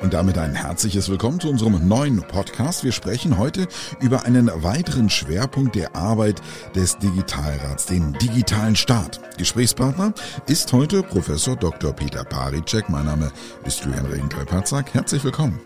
Und damit ein herzliches Willkommen zu unserem neuen Podcast. Wir sprechen heute über einen weiteren Schwerpunkt der Arbeit des Digitalrats, den digitalen Staat. Gesprächspartner ist heute Professor Dr. Peter Paricek. Mein Name ist Julian Regenthal-Patzak. Herzlich willkommen.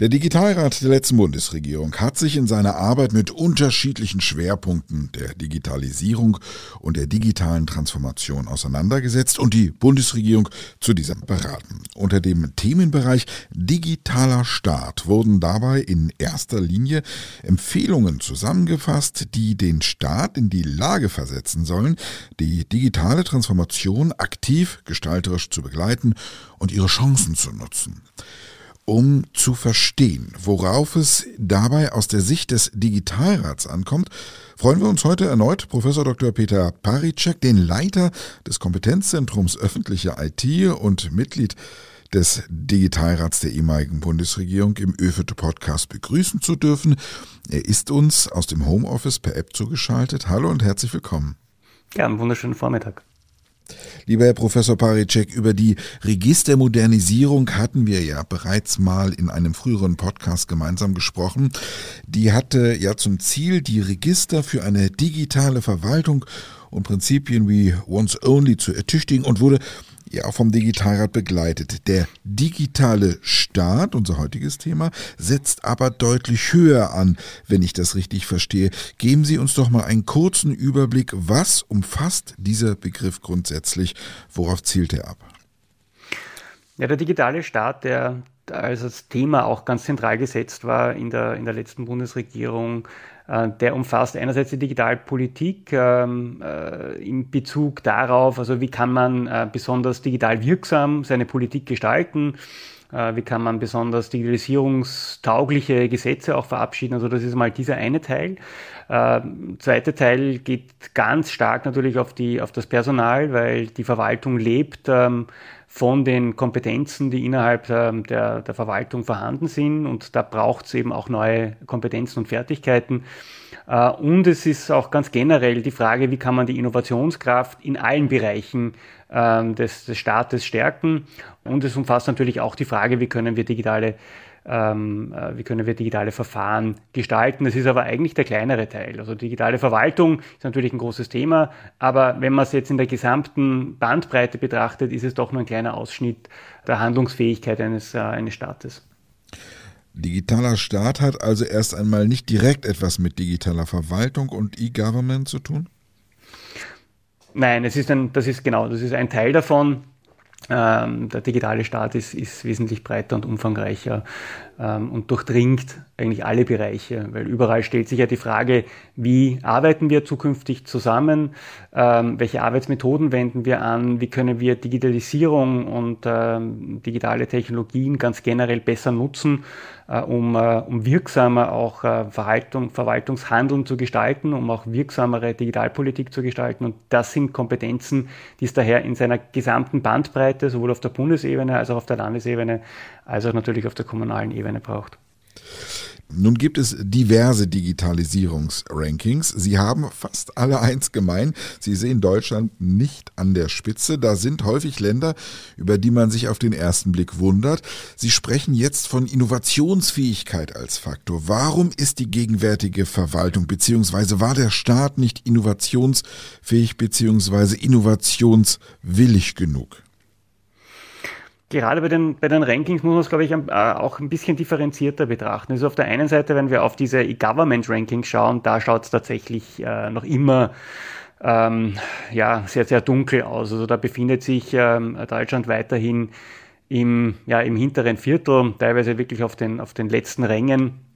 Der Digitalrat der letzten Bundesregierung hat sich in seiner Arbeit mit unterschiedlichen Schwerpunkten der Digitalisierung und der digitalen Transformation auseinandergesetzt und die Bundesregierung zu diesem beraten. Unter dem Themenbereich digitaler Staat wurden dabei in erster Linie Empfehlungen zusammengefasst, die den Staat in die Lage versetzen sollen, die digitale Transformation aktiv gestalterisch zu begleiten und ihre Chancen zu nutzen um zu verstehen, worauf es dabei aus der Sicht des Digitalrats ankommt, freuen wir uns heute erneut Professor Dr. Peter Paricek, den Leiter des Kompetenzzentrums öffentliche IT und Mitglied des Digitalrats der ehemaligen Bundesregierung im ÖFET Podcast begrüßen zu dürfen. Er ist uns aus dem Homeoffice per App zugeschaltet. Hallo und herzlich willkommen. Ja, einen wunderschönen Vormittag. Lieber Herr Professor Paricek, über die Registermodernisierung hatten wir ja bereits mal in einem früheren Podcast gemeinsam gesprochen. Die hatte ja zum Ziel, die Register für eine digitale Verwaltung und Prinzipien wie Once Only zu ertüchtigen und wurde ja auch vom Digitalrat begleitet. Der digitale Staat, unser heutiges Thema, setzt aber deutlich höher an, wenn ich das richtig verstehe. Geben Sie uns doch mal einen kurzen Überblick, was umfasst dieser Begriff grundsätzlich, worauf zielt er ab? Ja, der digitale Staat, der als Thema auch ganz zentral gesetzt war in der, in der letzten Bundesregierung, äh, der umfasst einerseits die Digitalpolitik ähm, äh, in Bezug darauf, also wie kann man äh, besonders digital wirksam seine Politik gestalten, äh, wie kann man besonders digitalisierungstaugliche Gesetze auch verabschieden. Also das ist mal dieser eine Teil. Äh, zweite Teil geht ganz stark natürlich auf, die, auf das Personal, weil die Verwaltung lebt. Ähm, von den Kompetenzen, die innerhalb ähm, der, der Verwaltung vorhanden sind. Und da braucht es eben auch neue Kompetenzen und Fertigkeiten. Äh, und es ist auch ganz generell die Frage, wie kann man die Innovationskraft in allen Bereichen ähm, des, des Staates stärken. Und es umfasst natürlich auch die Frage, wie können wir digitale ähm, äh, wie können wir digitale Verfahren gestalten. Das ist aber eigentlich der kleinere Teil. Also digitale Verwaltung ist natürlich ein großes Thema, aber wenn man es jetzt in der gesamten Bandbreite betrachtet, ist es doch nur ein kleiner Ausschnitt der Handlungsfähigkeit eines, äh, eines Staates. Digitaler Staat hat also erst einmal nicht direkt etwas mit digitaler Verwaltung und E-Government zu tun? Nein, es ist ein, das ist genau, das ist ein Teil davon. Ähm, der digitale Staat ist, ist wesentlich breiter und umfangreicher und durchdringt eigentlich alle Bereiche, weil überall stellt sich ja die Frage, wie arbeiten wir zukünftig zusammen, ähm, welche Arbeitsmethoden wenden wir an, wie können wir Digitalisierung und ähm, digitale Technologien ganz generell besser nutzen, äh, um, äh, um wirksamer auch äh, Verhaltung, Verwaltungshandeln zu gestalten, um auch wirksamere Digitalpolitik zu gestalten. Und das sind Kompetenzen, die es daher in seiner gesamten Bandbreite, sowohl auf der Bundesebene als auch auf der Landesebene, als auch natürlich auf der kommunalen Ebene braucht. Nun gibt es diverse Digitalisierungsrankings. Sie haben fast alle eins gemein. Sie sehen Deutschland nicht an der Spitze. Da sind häufig Länder, über die man sich auf den ersten Blick wundert. Sie sprechen jetzt von Innovationsfähigkeit als Faktor. Warum ist die gegenwärtige Verwaltung bzw. war der Staat nicht innovationsfähig bzw. innovationswillig genug? Gerade bei den, bei den Rankings muss man es, glaube ich, äh, auch ein bisschen differenzierter betrachten. Also auf der einen Seite, wenn wir auf diese E-Government-Rankings schauen, da schaut es tatsächlich äh, noch immer ähm, ja, sehr, sehr dunkel aus. Also da befindet sich ähm, Deutschland weiterhin im, ja, im hinteren Viertel, teilweise wirklich auf den, auf den letzten Rängen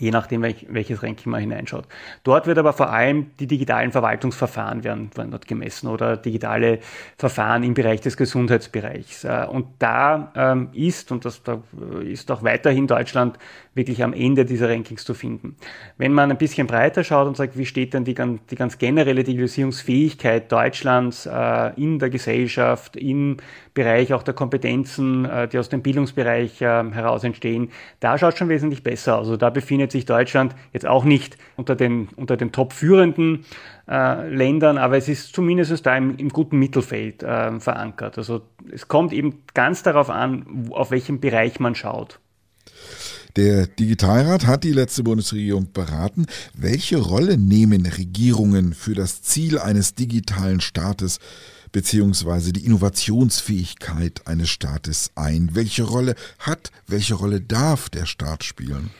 je nachdem, welch, welches Ranking man hineinschaut. Dort wird aber vor allem die digitalen Verwaltungsverfahren werden, werden dort gemessen oder digitale Verfahren im Bereich des Gesundheitsbereichs. Äh, und da ähm, ist, und das da ist auch weiterhin Deutschland wirklich am Ende dieser Rankings zu finden. Wenn man ein bisschen breiter schaut und sagt, wie steht denn die, die ganz generelle Digitalisierungsfähigkeit Deutschlands äh, in der Gesellschaft, im Bereich auch der Kompetenzen, äh, die aus dem Bildungsbereich heraus entstehen, da schaut schon wesentlich besser aus. Also da befindet befindet sich Deutschland jetzt auch nicht unter den, unter den top-führenden äh, Ländern, aber es ist zumindest da im, im guten Mittelfeld äh, verankert. Also es kommt eben ganz darauf an, auf welchen Bereich man schaut. Der Digitalrat hat die letzte Bundesregierung beraten. Welche Rolle nehmen Regierungen für das Ziel eines digitalen Staates beziehungsweise die Innovationsfähigkeit eines Staates ein? Welche Rolle hat, welche Rolle darf der Staat spielen?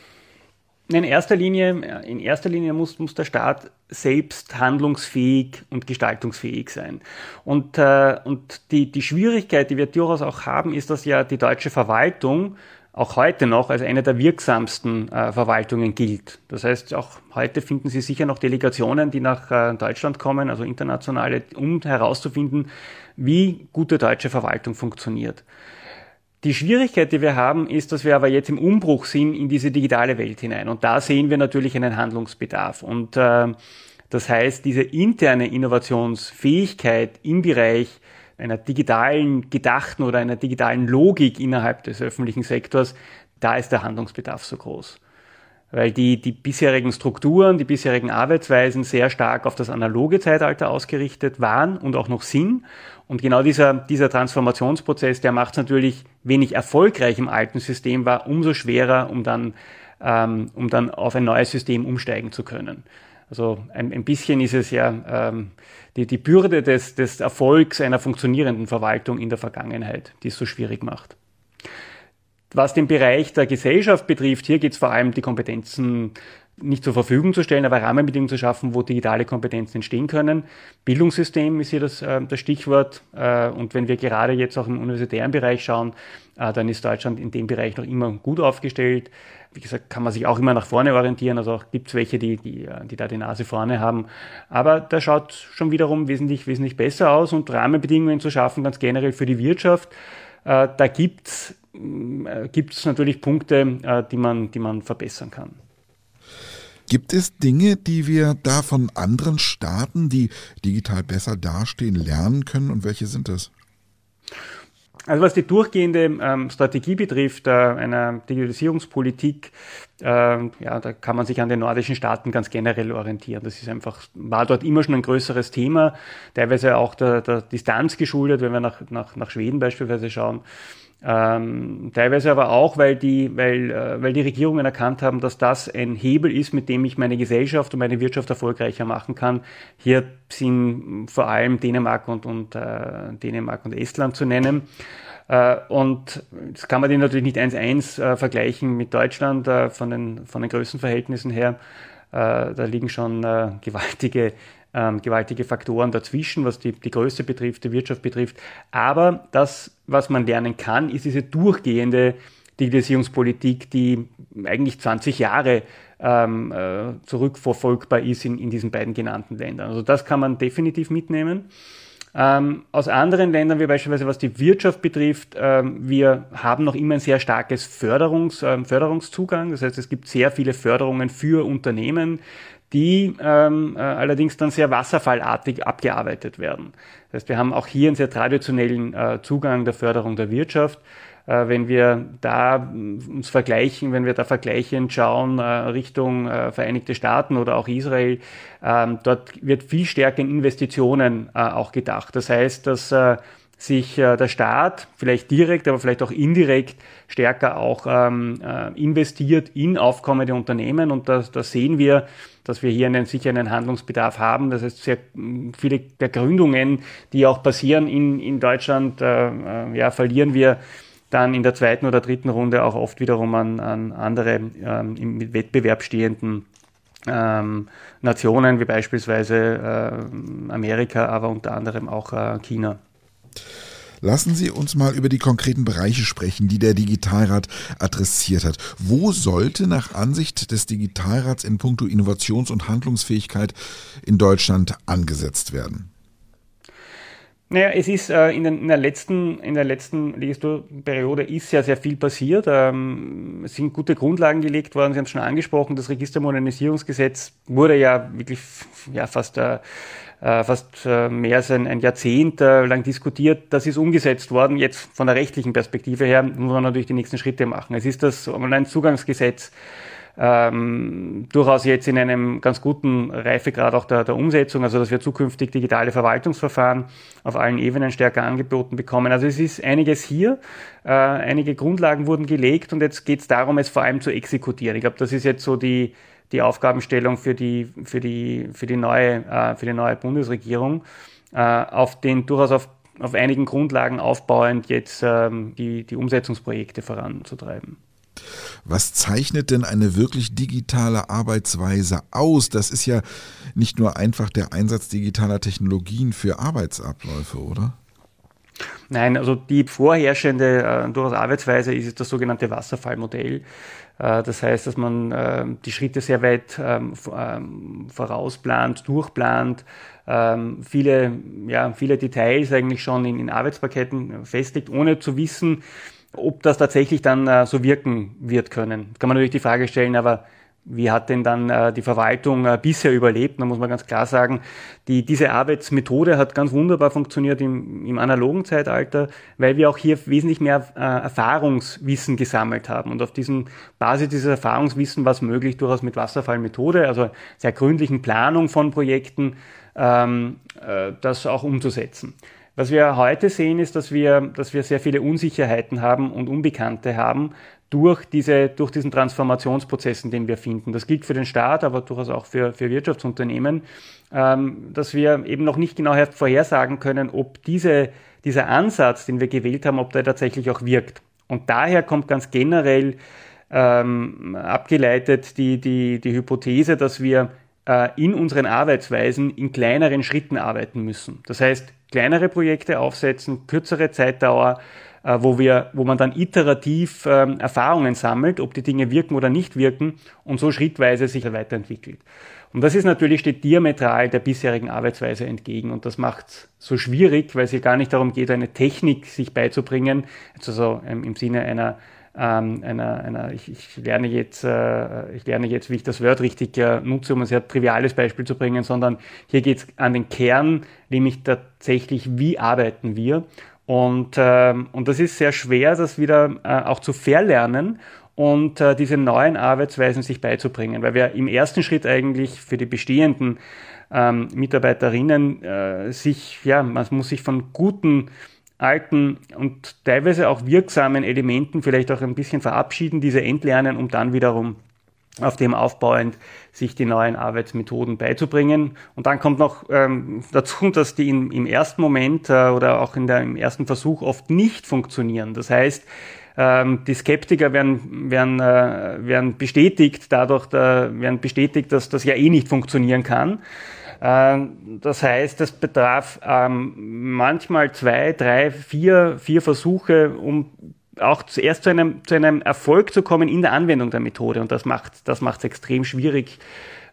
In erster Linie, in erster Linie muss, muss der Staat selbst handlungsfähig und gestaltungsfähig sein. Und, äh, und die, die Schwierigkeit, die wir durchaus auch haben, ist, dass ja die deutsche Verwaltung auch heute noch als eine der wirksamsten äh, Verwaltungen gilt. Das heißt, auch heute finden Sie sicher noch Delegationen, die nach äh, Deutschland kommen, also internationale, um herauszufinden, wie gute deutsche Verwaltung funktioniert. Die Schwierigkeit, die wir haben, ist, dass wir aber jetzt im Umbruch sind in diese digitale Welt hinein. Und da sehen wir natürlich einen Handlungsbedarf. Und äh, das heißt, diese interne Innovationsfähigkeit im Bereich einer digitalen Gedachten oder einer digitalen Logik innerhalb des öffentlichen Sektors, da ist der Handlungsbedarf so groß. Weil die, die bisherigen Strukturen, die bisherigen Arbeitsweisen sehr stark auf das analoge Zeitalter ausgerichtet waren und auch noch sind. Und genau dieser, dieser Transformationsprozess, der macht es natürlich wenig erfolgreich im alten System, war umso schwerer, um dann, ähm, um dann auf ein neues System umsteigen zu können. Also ein, ein bisschen ist es ja ähm, die, die Bürde des, des Erfolgs einer funktionierenden Verwaltung in der Vergangenheit, die es so schwierig macht. Was den Bereich der Gesellschaft betrifft, hier geht es vor allem die Kompetenzen nicht zur Verfügung zu stellen, aber Rahmenbedingungen zu schaffen, wo digitale Kompetenzen entstehen können. Bildungssystem ist hier das, äh, das Stichwort. Äh, und wenn wir gerade jetzt auch im universitären Bereich schauen, äh, dann ist Deutschland in dem Bereich noch immer gut aufgestellt. Wie gesagt, kann man sich auch immer nach vorne orientieren. Also auch gibt es welche, die, die, die da die Nase vorne haben. Aber da schaut schon wiederum wesentlich, wesentlich besser aus und Rahmenbedingungen zu schaffen, ganz generell für die Wirtschaft. Da gibt es äh, natürlich Punkte, äh, die, man, die man verbessern kann. Gibt es Dinge, die wir da von anderen Staaten, die digital besser dastehen, lernen können und welche sind das? Also was die durchgehende ähm, Strategie betrifft, äh, einer Digitalisierungspolitik, äh, ja, da kann man sich an den nordischen Staaten ganz generell orientieren. Das ist einfach, war dort immer schon ein größeres Thema, teilweise auch der, der Distanz geschuldet, wenn wir nach, nach, nach Schweden beispielsweise schauen. Ähm, teilweise aber auch, weil die, weil, äh, weil die Regierungen erkannt haben, dass das ein Hebel ist, mit dem ich meine Gesellschaft und meine Wirtschaft erfolgreicher machen kann. Hier sind vor allem Dänemark und, und äh, Dänemark und Estland zu nennen. Äh, und das kann man den natürlich nicht eins eins äh, vergleichen mit Deutschland äh, von, den, von den Größenverhältnissen her. Äh, da liegen schon gewaltige ähm, gewaltige Faktoren dazwischen, was die, die Größe betrifft, die Wirtschaft betrifft. Aber das, was man lernen kann, ist diese durchgehende Digitalisierungspolitik, die eigentlich 20 Jahre ähm, äh, zurückverfolgbar ist in, in diesen beiden genannten Ländern. Also das kann man definitiv mitnehmen. Ähm, aus anderen Ländern, wie beispielsweise was die Wirtschaft betrifft, ähm, wir haben noch immer ein sehr starkes Förderungs, ähm, Förderungszugang. Das heißt, es gibt sehr viele Förderungen für Unternehmen, die ähm, äh, allerdings dann sehr wasserfallartig abgearbeitet werden. Das heißt, wir haben auch hier einen sehr traditionellen äh, Zugang der Förderung der Wirtschaft. Äh, wenn wir da äh, uns vergleichen, wenn wir da vergleichend schauen äh, Richtung äh, Vereinigte Staaten oder auch Israel, ähm, dort wird viel stärker in Investitionen auch gedacht. Das heißt, dass sich äh, der Staat vielleicht direkt, aber vielleicht auch indirekt stärker auch ähm, äh, investiert in aufkommende Unternehmen. Und da, da sehen wir, dass wir hier einen, sicher einen Handlungsbedarf haben. Das heißt, sehr viele der Gründungen, die auch passieren in, in Deutschland, äh, äh, ja, verlieren wir dann in der zweiten oder dritten Runde auch oft wiederum an, an andere ähm, im Wettbewerb stehenden ähm, Nationen, wie beispielsweise äh, Amerika, aber unter anderem auch äh, China. Lassen Sie uns mal über die konkreten Bereiche sprechen, die der Digitalrat adressiert hat. Wo sollte nach Ansicht des Digitalrats in puncto Innovations- und Handlungsfähigkeit in Deutschland angesetzt werden? Naja, es ist äh, in, den, in, der letzten, in der letzten Legislaturperiode ist ja sehr viel passiert. Ähm, es sind gute Grundlagen gelegt worden. Sie haben es schon angesprochen. Das Registermodernisierungsgesetz wurde ja wirklich ja, fast äh, äh, fast äh, mehr als ein, ein Jahrzehnt äh, lang diskutiert. Das ist umgesetzt worden. Jetzt von der rechtlichen Perspektive her muss man natürlich die nächsten Schritte machen. Es ist das Online-Zugangsgesetz ähm, durchaus jetzt in einem ganz guten Reifegrad auch der, der Umsetzung, also dass wir zukünftig digitale Verwaltungsverfahren auf allen Ebenen stärker angeboten bekommen. Also es ist einiges hier, äh, einige Grundlagen wurden gelegt und jetzt geht es darum, es vor allem zu exekutieren. Ich glaube, das ist jetzt so die, die Aufgabenstellung für die, für die, für die, neue, äh, für die neue Bundesregierung, äh, auf den durchaus auf, auf einigen Grundlagen aufbauend jetzt ähm, die, die Umsetzungsprojekte voranzutreiben. Was zeichnet denn eine wirklich digitale Arbeitsweise aus? Das ist ja nicht nur einfach der Einsatz digitaler Technologien für Arbeitsabläufe, oder? Nein, also die vorherrschende äh, durchaus Arbeitsweise ist das sogenannte Wasserfallmodell. Äh, das heißt, dass man äh, die Schritte sehr weit ähm, ähm, vorausplant, durchplant, ähm, viele, ja, viele Details eigentlich schon in, in Arbeitspaketen festlegt, ohne zu wissen, ob das tatsächlich dann äh, so wirken wird können. Kann man natürlich die Frage stellen, aber wie hat denn dann äh, die Verwaltung äh, bisher überlebt? Da muss man ganz klar sagen, die, diese Arbeitsmethode hat ganz wunderbar funktioniert im, im analogen Zeitalter, weil wir auch hier wesentlich mehr äh, Erfahrungswissen gesammelt haben. Und auf diesem Basis dieses Erfahrungswissen war es möglich, durchaus mit Wasserfallmethode, also sehr gründlichen Planung von Projekten, ähm, äh, das auch umzusetzen. Was wir heute sehen, ist, dass wir, dass wir sehr viele Unsicherheiten haben und Unbekannte haben durch, diese, durch diesen Transformationsprozessen, den wir finden. Das gilt für den Staat, aber durchaus auch für, für Wirtschaftsunternehmen, ähm, dass wir eben noch nicht genau vorhersagen können, ob diese, dieser Ansatz, den wir gewählt haben, ob der tatsächlich auch wirkt. Und daher kommt ganz generell ähm, abgeleitet die, die, die Hypothese, dass wir äh, in unseren Arbeitsweisen in kleineren Schritten arbeiten müssen. Das heißt, kleinere Projekte aufsetzen, kürzere Zeitdauer, wo, wir, wo man dann iterativ ähm, Erfahrungen sammelt, ob die Dinge wirken oder nicht wirken und so schrittweise sich weiterentwickelt. Und das ist natürlich, steht diametral der bisherigen Arbeitsweise entgegen und das macht es so schwierig, weil es hier gar nicht darum geht, eine Technik sich beizubringen, also ähm, im Sinne einer ähm, einer, einer ich, ich, lerne jetzt, äh, ich lerne jetzt, wie ich das Word richtig äh, nutze, um ein sehr triviales Beispiel zu bringen, sondern hier geht es an den Kern, nämlich tatsächlich, wie arbeiten wir. Und, äh, und das ist sehr schwer, das wieder äh, auch zu verlernen und äh, diese neuen Arbeitsweisen sich beizubringen, weil wir im ersten Schritt eigentlich für die bestehenden ähm, Mitarbeiterinnen äh, sich, ja, man muss sich von guten alten und teilweise auch wirksamen Elementen vielleicht auch ein bisschen verabschieden, diese entlernen, um dann wiederum auf dem aufbauend sich die neuen Arbeitsmethoden beizubringen. Und dann kommt noch ähm, dazu, dass die in, im ersten Moment äh, oder auch in der, im ersten Versuch oft nicht funktionieren. Das heißt, ähm, die Skeptiker werden, werden, äh, werden bestätigt, dadurch da, werden bestätigt, dass das ja eh nicht funktionieren kann. Ähm, das heißt, es bedarf ähm, manchmal zwei, drei, vier, vier Versuche, um auch zuerst zu einem, zu einem Erfolg zu kommen in der Anwendung der Methode. Und das macht das macht es extrem schwierig,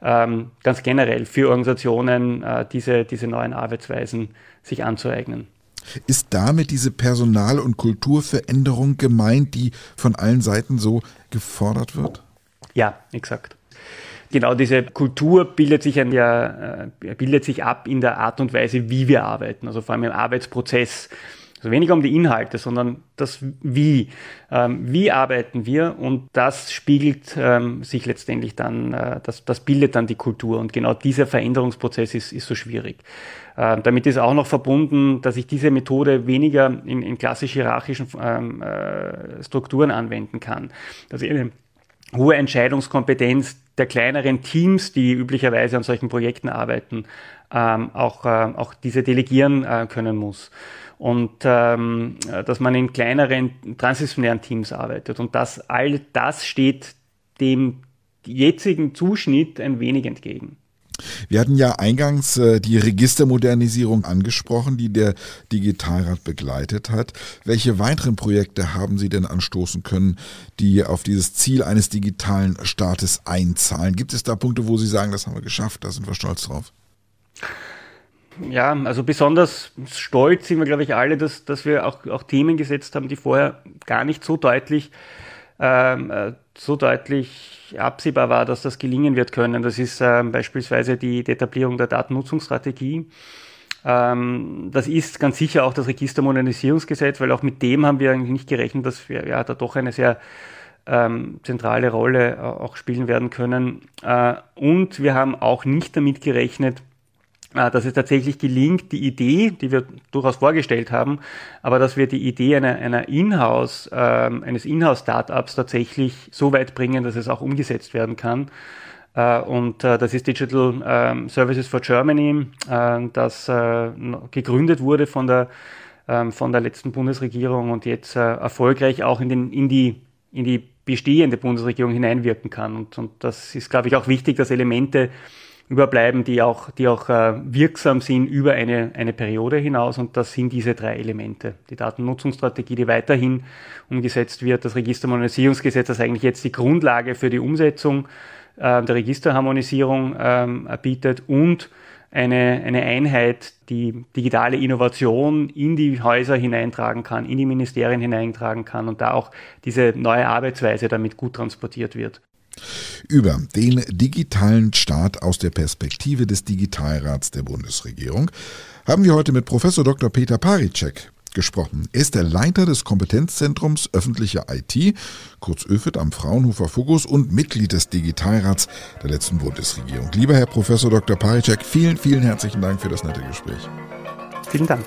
ähm, ganz generell für Organisationen äh, diese, diese neuen Arbeitsweisen sich anzueignen. Ist damit diese Personal- und Kulturveränderung gemeint, die von allen Seiten so gefordert wird? Ja, exakt. Genau diese Kultur bildet sich, ein, ja, äh, bildet sich ab in der Art und Weise, wie wir arbeiten, also vor allem im Arbeitsprozess. Also weniger um die Inhalte, sondern das Wie. Ähm, wie arbeiten wir? Und das spiegelt ähm, sich letztendlich dann, äh, das, das bildet dann die Kultur. Und genau dieser Veränderungsprozess ist, ist so schwierig. Äh, damit ist auch noch verbunden, dass ich diese Methode weniger in, in klassisch hierarchischen ähm, äh, Strukturen anwenden kann. Ich eine hohe Entscheidungskompetenz der kleineren Teams, die üblicherweise an solchen Projekten arbeiten, ähm, auch, äh, auch diese delegieren äh, können muss. Und ähm, dass man in kleineren transdisziplinären Teams arbeitet. Und das, all das steht dem jetzigen Zuschnitt ein wenig entgegen. Wir hatten ja eingangs äh, die Registermodernisierung angesprochen, die der Digitalrat begleitet hat. Welche weiteren Projekte haben Sie denn anstoßen können, die auf dieses Ziel eines digitalen Staates einzahlen? Gibt es da Punkte, wo Sie sagen, das haben wir geschafft, da sind wir stolz drauf? Ja, also besonders stolz sind wir, glaube ich, alle, dass, dass wir auch, auch Themen gesetzt haben, die vorher gar nicht so deutlich ähm, äh, so deutlich absehbar war, dass das gelingen wird können. Das ist ähm, beispielsweise die, Etablierung der Datennutzungsstrategie. Ähm, das ist ganz sicher auch das Registermodernisierungsgesetz, weil auch mit dem haben wir eigentlich nicht gerechnet, dass wir ja da doch eine sehr ähm, zentrale Rolle äh, auch spielen werden können. Äh, und wir haben auch nicht damit gerechnet, dass es tatsächlich gelingt, die Idee, die wir durchaus vorgestellt haben, aber dass wir die Idee einer, einer Inhouse, ähm, eines Inhouse-Startups tatsächlich so weit bringen, dass es auch umgesetzt werden kann. Äh, und äh, das ist Digital ähm, Services for Germany, äh, das äh, gegründet wurde von der, ähm, von der letzten Bundesregierung und jetzt äh, erfolgreich auch in, den, in, die, in die bestehende Bundesregierung hineinwirken kann. Und, und das ist, glaube ich, auch wichtig, dass Elemente überbleiben, die auch, die auch äh, wirksam sind über eine, eine Periode hinaus. Und das sind diese drei Elemente. Die Datennutzungsstrategie, die weiterhin umgesetzt wird, das Registermodernisierungsgesetz, das eigentlich jetzt die Grundlage für die Umsetzung äh, der Registerharmonisierung ähm, bietet und eine, eine Einheit, die digitale Innovation in die Häuser hineintragen kann, in die Ministerien hineintragen kann und da auch diese neue Arbeitsweise damit gut transportiert wird. Über den digitalen Staat aus der Perspektive des Digitalrats der Bundesregierung haben wir heute mit Professor Dr. Peter Paricek gesprochen. Er ist der Leiter des Kompetenzzentrums öffentliche IT, kurz ÖFIT am Fraunhofer Fokus und Mitglied des Digitalrats der letzten Bundesregierung. Lieber Herr Professor Dr. Paricek, vielen, vielen herzlichen Dank für das nette Gespräch. Vielen Dank.